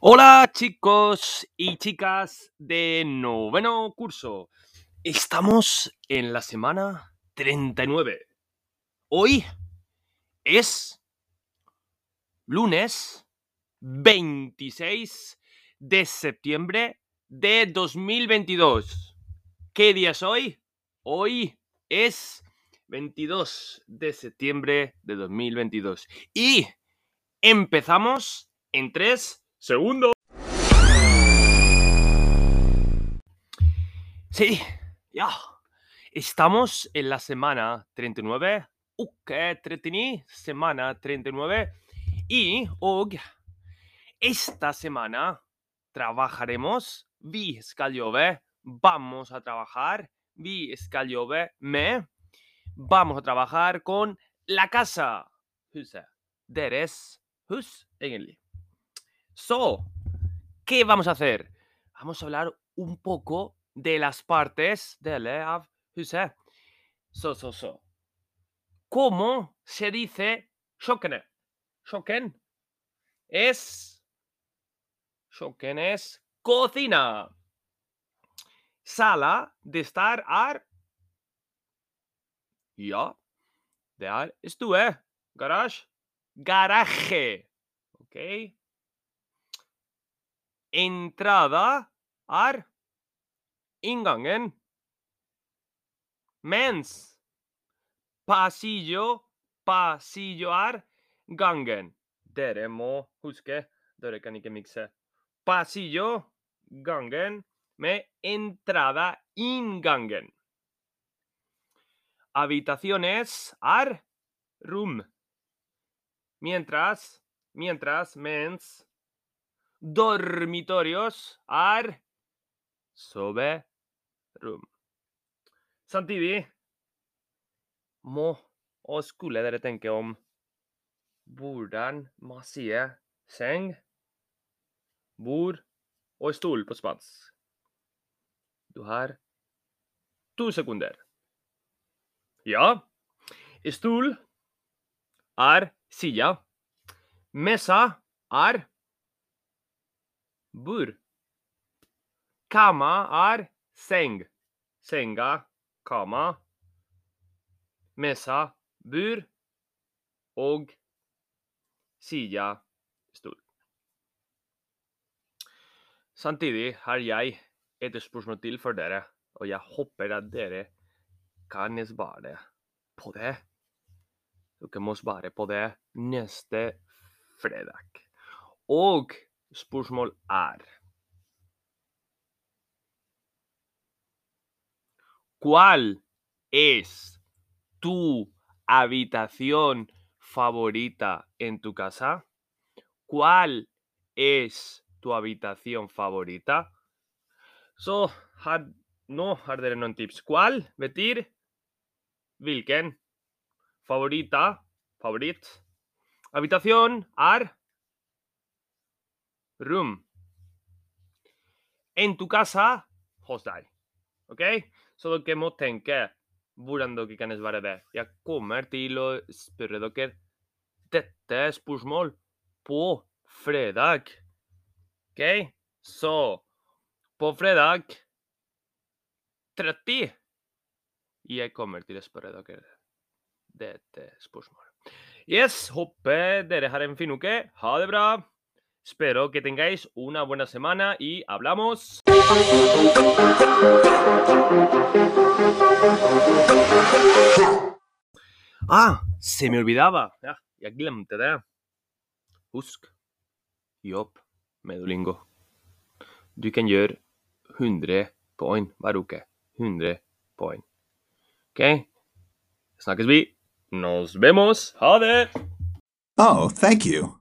Hola chicos y chicas de noveno curso. Estamos en la semana 39. Hoy es lunes 26 de septiembre de 2022. ¿Qué día es hoy? Hoy es 22 de septiembre de 2022. Y empezamos en 3 segundos. Sí, ya. Estamos en la semana 39. Ok, 39, semana 39. Y hoy, esta semana, trabajaremos. Vi jobbe. Vamos a trabajar. Vi jobbe med. Vamos a trabajar con la casa. Huset. Deres hus, egentlig. So, ¿qué vamos a hacer? Vamos a hablar un poco de las partes del av huset. So, so, so. ¿Cómo se dice kjøkkenet? Kjøkken es Kjøkken es cocina. Sala de estar er Ja, det er stue. Garasje. Garaje. Ok? Entrada er inngangen. Mens pasillo, pasillo er gangen. Dere må huske, dere kan ikke. Pasillo, gangen, med entrada, inngangen. Habitaciones er rum. Mientras, mientras, mens, dormitorios er soverom. Samtidig må og skulle dere tenke om hvordan man sier seng, bord og stol på spansk. Du har to sekunder. Ja, stol er silla. Mesa er bord. Kama er seng. Senga, kama. Mesa, bur. Og sida, stol. Samtidig har jeg et spørsmål til for dere, og jeg håper at dere kan svare på det. Dere må svare på det neste fredag. Og spørsmål er ¿Cuál es tu habitación favorita en tu casa? ¿Cuál es tu habitación favorita? Så har, nå har dere noen tips. ¿Cuál betyr hvilken? Favorita, favoritt. Habitación er rom. En tu casa, hos deg. OK? Så dere må tenke hvordan dere kan svare det. Jeg kommer til å spørre dere dette spørsmål på fredag. OK? Så på fredag 30 jeg kommer til å spørre dere dette spørsmålet. Yes, håper dere har en fin uke. Ha det bra. Espero que tengáis una buena semana y hablamos. Ah, se me olvidaba. Ja, jeg glemte det. Husk, jobb med Duolingo. Du kan gjøre 100 poeng hver uke. 100 poeng. OK? Snakkes vi. Nos vemos. Ha! Oh, thank you.